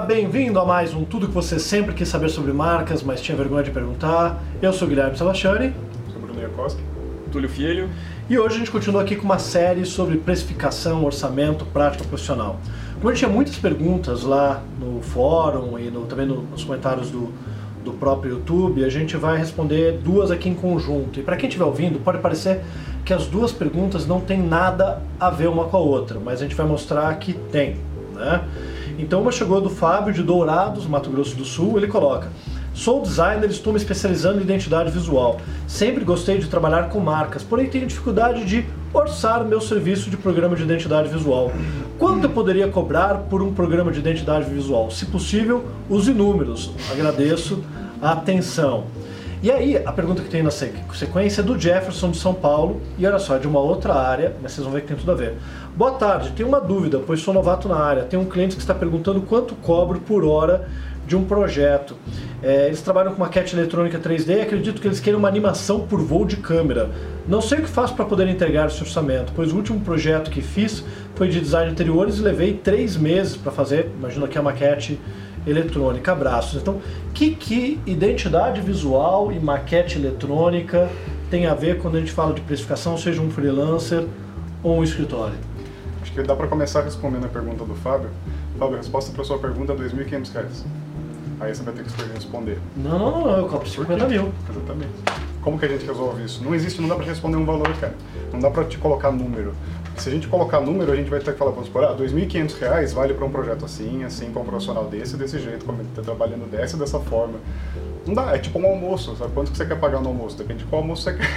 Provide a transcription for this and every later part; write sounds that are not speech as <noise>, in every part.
bem-vindo a mais um Tudo que você sempre quis saber sobre marcas, mas tinha vergonha de perguntar. Eu sou o Guilherme Sebastiani. Sou Bruno Iakoski. Túlio Filho. E hoje a gente continua aqui com uma série sobre precificação, orçamento, prática profissional. Como a gente tinha muitas perguntas lá no fórum e no, também no, nos comentários do, do próprio YouTube, a gente vai responder duas aqui em conjunto. E para quem estiver ouvindo, pode parecer que as duas perguntas não têm nada a ver uma com a outra, mas a gente vai mostrar que tem. Né? Então uma chegou do Fábio de Dourados, Mato Grosso do Sul, ele coloca Sou designer e estou me especializando em identidade visual. Sempre gostei de trabalhar com marcas, porém tenho dificuldade de orçar meu serviço de programa de identidade visual. Quanto eu poderia cobrar por um programa de identidade visual? Se possível, use números. Agradeço a atenção. E aí, a pergunta que tem na sequência é do Jefferson de São Paulo, e olha só, é de uma outra área, mas vocês vão ver que tem tudo a ver. Boa tarde, tenho uma dúvida, pois sou novato na área. Tem um cliente que está perguntando quanto cobro por hora de um projeto. É, eles trabalham com maquete eletrônica 3D e acredito que eles queiram uma animação por voo de câmera. Não sei o que faço para poder entregar esse orçamento, pois o último projeto que fiz foi de design de interiores e levei três meses para fazer, imagino aqui a maquete eletrônica, abraços. Então, que, que identidade visual e maquete eletrônica tem a ver quando a gente fala de precificação, seja um freelancer ou um escritório? Acho que dá para começar respondendo a pergunta do Fábio. Fábio, a resposta para sua pergunta é R$ 2.500. Aí você vai ter que responder. Não, não, não, eu cobro 50 mil. Exatamente. Como que a gente resolve isso? Não existe, não dá para responder um valor, cara. Não dá para te colocar número. Se a gente colocar número, a gente vai ter que falar, vamos supor, ah, R$ 2.500 vale para um projeto assim, assim, para um profissional desse, desse jeito, como ele está trabalhando dessa dessa forma. Não dá, é tipo um almoço, sabe? Quanto que você quer pagar no almoço? Depende de qual almoço você <laughs> quer.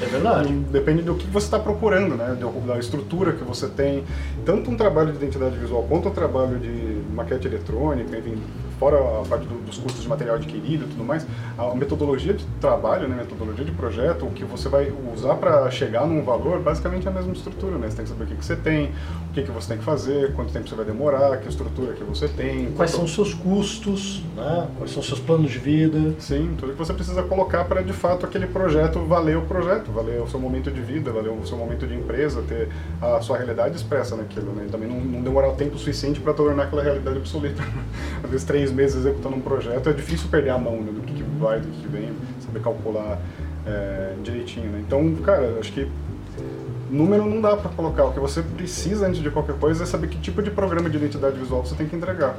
É verdade. Depende do que você está procurando, né? Da estrutura que você tem. Tanto um trabalho de identidade visual quanto um trabalho de maquete eletrônica, enfim, fora a parte do, dos custos de material adquirido e tudo mais, a metodologia de trabalho, né, metodologia de projeto, o que você vai usar para chegar num valor, basicamente é a mesma estrutura, né? Você tem que saber o que, que você tem, o que, que você tem que fazer, quanto tempo você vai demorar, que estrutura que você tem. Quais são os seus custos, né? quais são os seus planos de vida. Sim, tudo que você precisa colocar para de fato aquele projeto valer o projeto, valer o seu momento de vida, valer o seu momento de empresa, ter a sua realidade expressa naquilo, né? Também não, não demorar o tempo suficiente para tornar aquela realidade obsoleta. <laughs> Às vezes três meses executando um projeto, é difícil perder a mão né, do que, que vai, do que, vem, saber calcular é, direitinho. Né? Então, cara, acho que número não dá para colocar. O que você precisa antes de qualquer coisa é saber que tipo de programa de identidade visual você tem que entregar.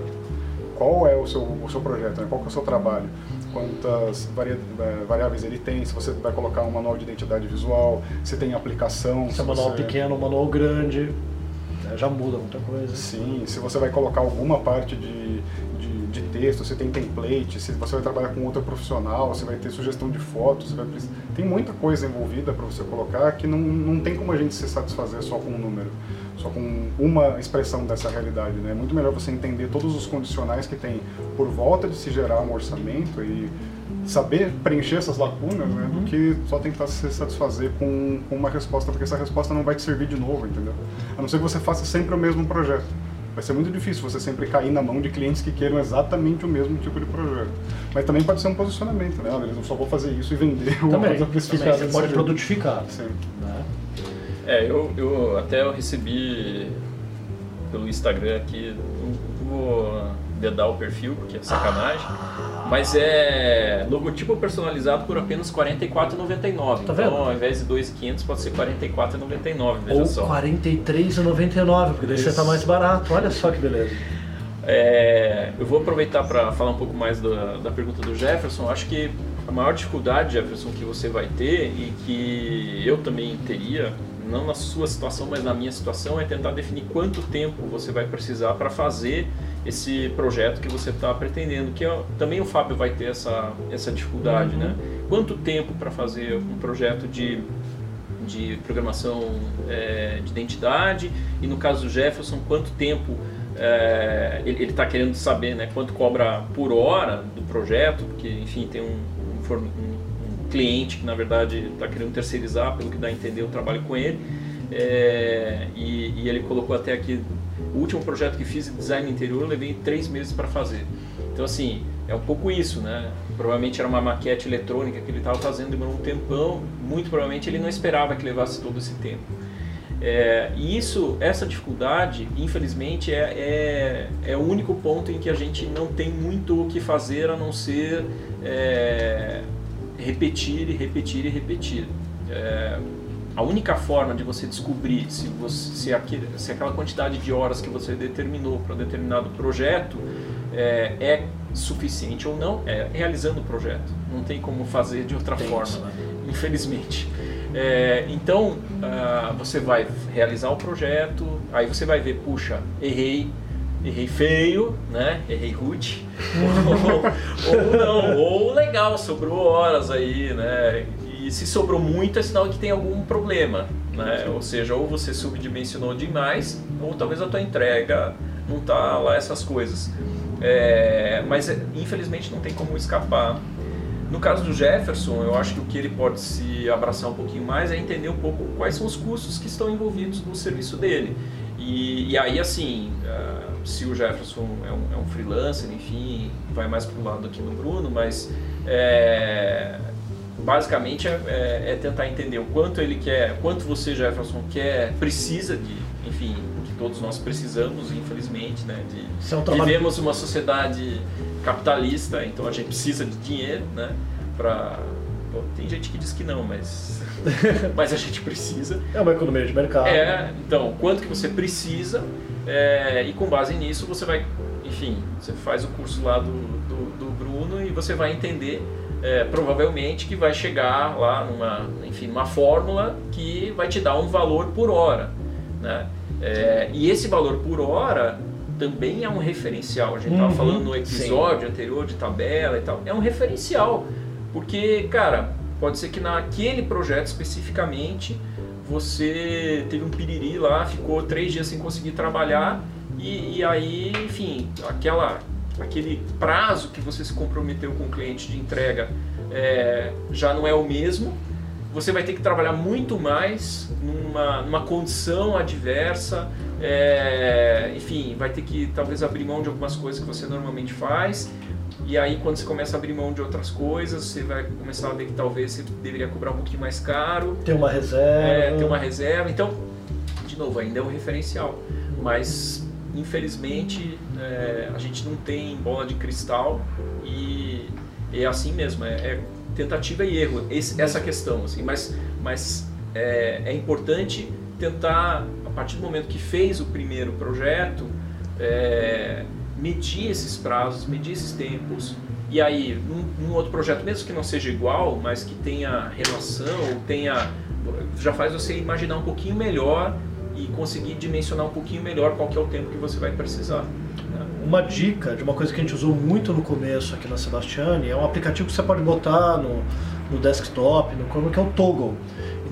Qual é o seu, o seu projeto, né? qual é o seu trabalho, quantas é, variáveis ele tem, se você vai colocar um manual de identidade visual, se tem aplicação. Se, se é manual você... pequeno, manual grande, né? já muda muita coisa. Sim, se você vai colocar alguma parte de texto, você tem template, se você vai trabalhar com outro profissional, você vai ter sugestão de fotos, vai... tem muita coisa envolvida para você colocar que não, não tem como a gente se satisfazer só com um número, só com uma expressão dessa realidade. Né? É muito melhor você entender todos os condicionais que tem por volta de se gerar um orçamento e saber preencher essas lacunas, né, do uhum. que só tentar se satisfazer com, com uma resposta, porque essa resposta não vai te servir de novo, entendeu? A não ser que você faça sempre o mesmo projeto vai ser muito difícil você sempre cair na mão de clientes que queiram exatamente o mesmo tipo de projeto. Mas também pode ser um posicionamento, né? Ah, beleza, eu só vou fazer isso e vender <laughs> também, uma coisa precificada. Você pode produtificar. Sim. Né? É, eu, eu até eu recebi pelo Instagram aqui, vou dedar o perfil, porque é sacanagem. Mas é logotipo personalizado por apenas R$ 44,99. Tá então, ao invés de 2,500 pode ser R$ 44,99, veja Ou só. R$ 43,99, porque daí você está mais barato. Olha só que beleza. É, eu vou aproveitar para falar um pouco mais da, da pergunta do Jefferson. Acho que a maior dificuldade, Jefferson, que você vai ter e que eu também teria, não na sua situação, mas na minha situação, é tentar definir quanto tempo você vai precisar para fazer esse projeto que você está pretendendo, que é, também o Fábio vai ter essa, essa dificuldade, né? uhum. Quanto tempo para fazer um projeto de, de programação é, de identidade e no caso do Jefferson, quanto tempo é, ele está querendo saber, né? Quanto cobra por hora do projeto, porque enfim tem um, um, um cliente que na verdade está querendo terceirizar, pelo que dá a entender, o trabalho com ele. É, e, e ele colocou até aqui o último projeto que fiz de design interior eu levei três meses para fazer. Então assim, é um pouco isso, né? Provavelmente era uma maquete eletrônica que ele estava fazendo, demorou um tempão. Muito provavelmente ele não esperava que levasse todo esse tempo. É, e isso, essa dificuldade, infelizmente, é, é, é, o único ponto em que a gente não tem muito o que fazer a não ser é, repetir e repetir e repetir. É, a única forma de você descobrir se, você, se, aquele, se aquela quantidade de horas que você determinou para um determinado projeto é, é, suficiente ou não é realizando o projeto. Não tem como fazer de outra tem forma, isso, né? infelizmente. É, então, uh, você vai realizar o projeto, aí você vai ver, puxa, errei, errei feio, né? Errei rude. <laughs> ou, ou, não, ou legal, sobrou horas aí, né? E se sobrou muito é sinal que tem algum problema, né? Ou seja, ou você subdimensionou demais, ou talvez a tua entrega não tá lá essas coisas. É, mas infelizmente não tem como escapar no caso do Jefferson, eu acho que o que ele pode se abraçar um pouquinho mais é entender um pouco quais são os custos que estão envolvidos no serviço dele. E, e aí, assim, uh, se o Jefferson é um, é um, freelancer, enfim, vai mais para o lado aqui no Bruno, mas é, basicamente é, é, é, tentar entender o quanto ele quer, quanto você, Jefferson, quer, precisa de, enfim, que todos nós precisamos, infelizmente, né? De, é vivemos uma sociedade capitalista, então a gente precisa de dinheiro, né? Pra... Tem gente que diz que não, mas <laughs> mas a gente precisa. É uma economia de mercado. É, então, quanto que você precisa é, e com base nisso você vai, enfim, você faz o curso lá do, do, do Bruno e você vai entender é, provavelmente que vai chegar lá numa, enfim, numa fórmula que vai te dar um valor por hora, né? É, e esse valor por hora também é um referencial. A gente estava uhum, falando no episódio sim. anterior de tabela e tal. É um referencial. Porque, cara, pode ser que naquele projeto especificamente você teve um piriri lá, ficou três dias sem conseguir trabalhar e, e aí, enfim, aquela, aquele prazo que você se comprometeu com o cliente de entrega é, já não é o mesmo. Você vai ter que trabalhar muito mais numa, numa condição adversa, é, enfim, vai ter que talvez abrir mão de algumas coisas que você normalmente faz. E aí, quando você começa a abrir mão de outras coisas, você vai começar a ver que talvez você deveria cobrar um pouquinho mais caro. Ter uma reserva. É, ter uma reserva. Então, de novo, ainda é um referencial. Mas, infelizmente, é, a gente não tem bola de cristal e é assim mesmo. É, é tentativa e erro, esse, essa questão. Assim, mas mas é, é importante tentar partir do momento que fez o primeiro projeto, é, medir esses prazos, medir esses tempos, e aí, num, num, outro projeto, mesmo que não seja igual, mas que tenha relação, tenha, já faz você imaginar um pouquinho melhor e conseguir dimensionar um pouquinho melhor qual que é o tempo que você vai precisar. Né? Uma dica de uma coisa que a gente usou muito no começo aqui na Sebastiane é um aplicativo que você pode botar no, no desktop, no como que é o Toggle.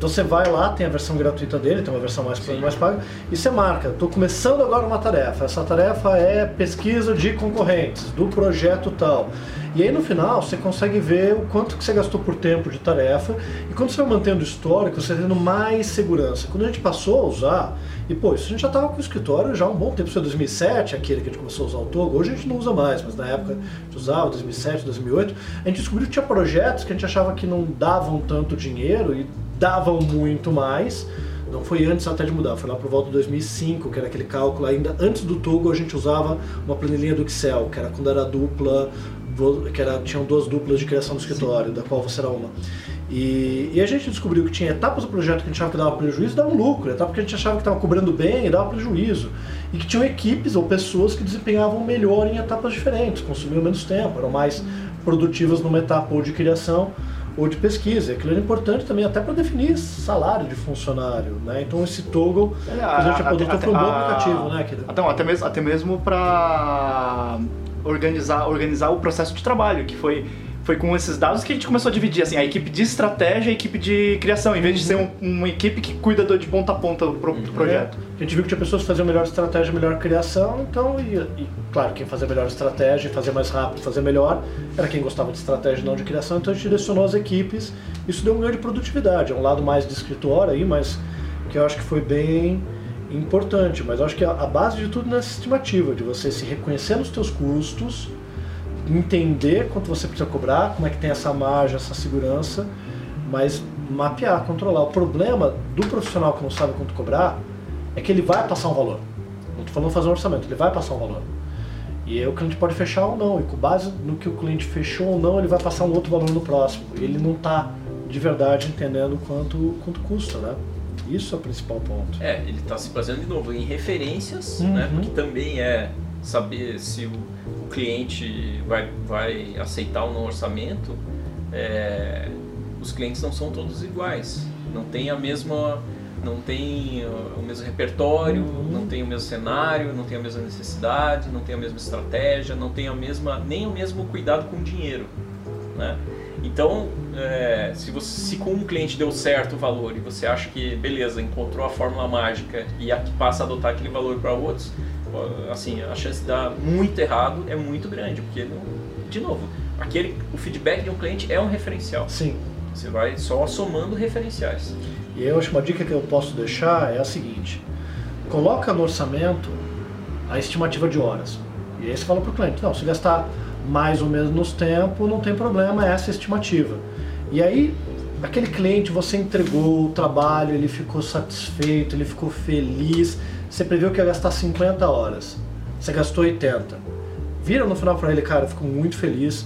Então você vai lá, tem a versão gratuita dele, tem uma versão mais mais paga, e você marca, estou começando agora uma tarefa. Essa tarefa é pesquisa de concorrentes do projeto tal. E aí no final você consegue ver o quanto que você gastou por tempo de tarefa e quando você vai mantendo o histórico, você vai tendo mais segurança. Quando a gente passou a usar, e pô, isso a gente já estava com o escritório já há um bom tempo, isso foi 2007, aquele que a gente começou a usar o Togo, hoje a gente não usa mais, mas na época a gente usava, 2007, 2008, a gente descobriu que tinha projetos que a gente achava que não davam tanto dinheiro e davam muito mais. Não foi antes até de mudar, foi lá por volta de 2005, que era aquele cálculo ainda. Antes do Togo a gente usava uma planilhinha do Excel, que era quando era dupla, que era, tinham duas duplas de criação do escritório, Sim. da qual você era uma. E, e, a gente descobriu que tinha etapas do projeto que a gente achava que dava prejuízo e dava lucro, etapas que a gente achava que estava cobrando bem e dava prejuízo. E que tinham equipes ou pessoas que desempenhavam melhor em etapas diferentes, consumiam menos tempo, eram mais produtivas numa etapa ou de criação ou de pesquisa. Aquilo era importante também até para definir salário de funcionário, né? Então esse toggle é, a, a gente adotou foi um bom aplicativo, né? Então, até mesmo, até mesmo para organizar, organizar o processo de trabalho, que foi foi com esses dados que a gente começou a dividir assim, a equipe de estratégia e a equipe de criação, em vez de ser um, uma equipe que cuida de ponta a ponta do, pro, do uhum. projeto. É. A gente viu que tinha pessoas que faziam melhor estratégia, melhor criação, então, e, e claro, quem fazia melhor estratégia, fazer mais rápido, fazer melhor, era quem gostava de estratégia não de criação, então a gente direcionou as equipes, isso deu um ganho de produtividade, é um lado mais de escritório aí, mas que eu acho que foi bem importante, mas eu acho que a, a base de tudo é a estimativa, de você se reconhecer nos teus custos, entender quanto você precisa cobrar, como é que tem essa margem, essa segurança, mas mapear, controlar. O problema do profissional que não sabe quanto cobrar é que ele vai passar um valor. Não estou falando fazer um orçamento, ele vai passar um valor. E aí o cliente pode fechar ou não, e com base no que o cliente fechou ou não, ele vai passar um outro valor no próximo. E ele não está de verdade entendendo quanto, quanto custa, né? Isso é o principal ponto. É, ele está se baseando de novo em referências, Uhum. né? Porque também é saber se o, o cliente vai, vai aceitar ou não orçamento. É, os clientes não são todos iguais. Não tem a mesma, não tem uh, o mesmo repertório, não tem o mesmo cenário, não tem a mesma necessidade, não tem a mesma estratégia, não tem a mesma nem o mesmo cuidado com o dinheiro, né? Então, é, se, você, se com um cliente deu certo o valor e você acha que, beleza, encontrou a fórmula mágica e aqui passa a adotar aquele valor para outros, assim, a chance de dar muito errado é muito grande, porque, de novo, aquele, o feedback de um cliente é um referencial. Sim. Você vai só somando referenciais. E eu acho que uma dica que eu posso deixar é a seguinte: coloca no orçamento a estimativa de horas. E aí você fala para o cliente: não, se gastar mais ou menos tempo, não tem problema, essa é a estimativa. E aí, aquele cliente, você entregou o trabalho, ele ficou satisfeito, ele ficou feliz, você previu que ia gastar 50 horas, você gastou 80. Vira no final para ele, cara, fico muito feliz,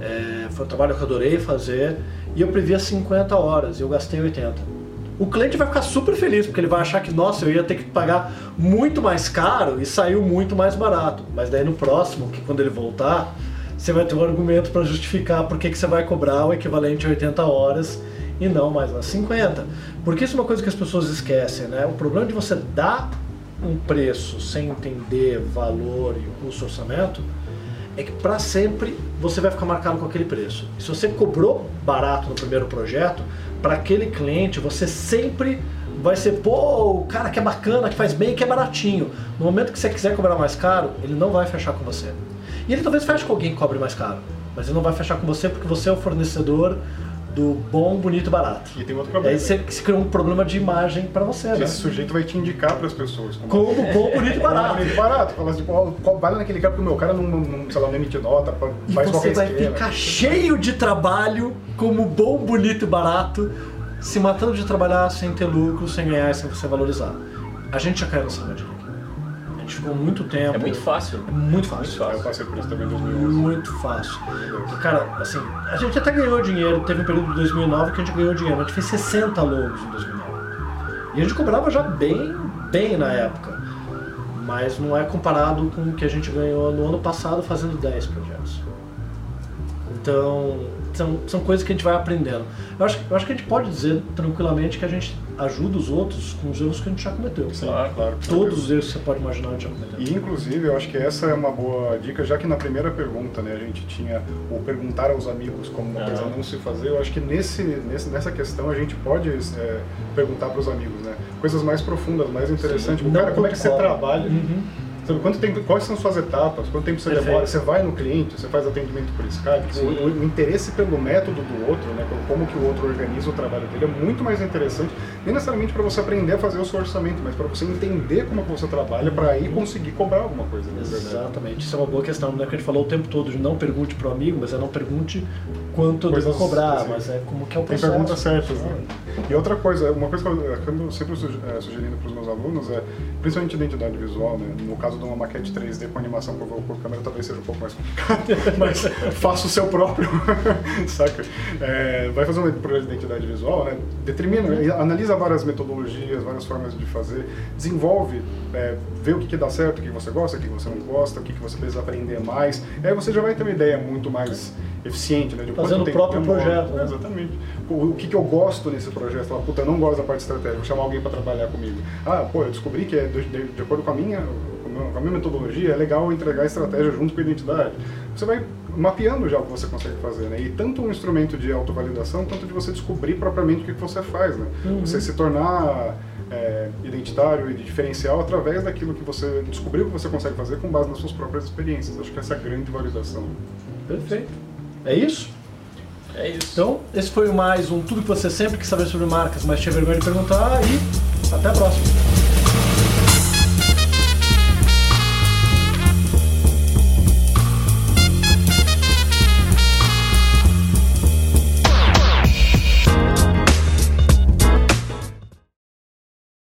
é, foi um trabalho que eu adorei fazer, e eu previa 50 horas, eu gastei 80 o cliente vai ficar super feliz, porque ele vai achar que, nossa, eu ia ter que pagar muito mais caro e saiu muito mais barato. Mas daí no próximo, que quando ele voltar, você vai ter um argumento para justificar por que, você vai cobrar o equivalente a 80 horas e não mais umas 50. Porque isso é uma coisa que as pessoas esquecem, né? O problema de você dar um preço sem entender valor e custo orçamento é que para sempre você vai ficar marcado com aquele preço. E se você cobrou barato no primeiro projeto, para aquele cliente você sempre vai ser, pô, o cara que é bacana, que faz bem, que é baratinho. No momento que você quiser cobrar mais caro, ele não vai fechar com você. E ele talvez feche com alguém que cobre mais caro, mas ele não vai fechar com você porque você é o fornecedor do bom, bonito e barato. E tem outro E problema. aí você, você cria um problema de imagem para você, né? Esse sujeito vai te indicar para as pessoas. Como Como bom, bonito e barato. Barato. barato. Fala assim, qual- vai lá naquele cara, porque o meu cara não, não, sei lá, não emite nota, E faz você qualquer vai esquema. ficar cheio de trabalho, como bom, bonito e barato, se matando de trabalhar sem ter lucro, sem ganhar, sem você valorizar. A gente já caiu nessa armadilha ficou muito tempo. É muito fácil. Muito fácil. Muito Eu passei por isso também em 2011. Muito fácil. E, cara, assim, a gente até ganhou dinheiro. Teve um período de 2009 que a gente ganhou dinheiro. A gente fez 60 logos em 2009. E a gente cobrava já bem, bem na época. Mas não é comparado com o que a gente ganhou no ano passado fazendo 10 projetos. Então, são, são coisas que a gente vai aprendendo. Eu acho, eu acho que a gente pode dizer tranquilamente que a gente ajuda os outros com os erros que a gente já cometeu. Claro. Claro. Todos os erros que você pode imaginar a gente já cometeu. E inclusive eu acho que essa é uma boa dica, já que na primeira pergunta né, a gente tinha o perguntar aos amigos como uma coisa não se fazer, eu acho que nesse, nesse, nessa questão a gente pode é, perguntar para os amigos, né? Coisas mais profundas, mais interessantes. Tipo, Não cara, como é que você trabalha? Uhum. Sabe, quanto tempo, quais são suas etapas? Quanto tempo você Perfeito. demora? Você vai no cliente, você faz atendimento por Skype? Tipo, o, o interesse pelo método do outro, né? pelo como que o outro organiza o trabalho dele é muito mais interessante, nem necessariamente para você aprender a fazer o seu orçamento, mas para você entender como que você trabalha para aí conseguir cobrar alguma coisa, verdade. Exatamente, isso é uma boa questão, né? Que a gente falou o tempo todo de não pergunte pro amigo, mas é não pergunte quanto eu devo cobrar, assim. mas é como que é o Tem processo. perguntas certas, né? E outra coisa, uma coisa que eu acabo sempre eh, sugerindo para os meus alunos é, principalmente identidade visual, né? No caso de uma maquete 3D com animação por, por câmera, talvez seja um pouco mais complicado, <laughs> mas faça o seu próprio, <laughs> saca? É, vai fazer um projeto de identidade visual, né? Determina, analisa várias metodologias, várias formas de fazer, desenvolve, é, vê o que, que dá certo, o que você gosta, o que você não gosta, o que, que você precisa aprender mais. E aí você já vai ter uma ideia muito mais eficiente, né? De Fazendo o próprio projeto, né? Exatamente. O, que, que eu gosto nesse projeto? Falar, puta, eu não gosto da parte estratégica, vou chamar alguém para trabalhar comigo. Ah, pô, eu descobri que é de, de- de acordo com a minha com a minha metodologia, é legal entregar a estratégia junto com a identidade. Você vai mapeando já o que você consegue fazer, né? E tanto um instrumento de autovalidação, quanto de você descobrir propriamente o que que você faz, né? Uhum. Você se tornar é, identitário e diferencial através daquilo que você descobriu que você consegue fazer com base nas suas próprias experiências. Acho que essa é a grande validação. Perfeito. É isso? É isso. Então, esse foi mais um Tudo que você sempre quis saber sobre marcas, mas tinha vergonha de perguntar e até a próxima.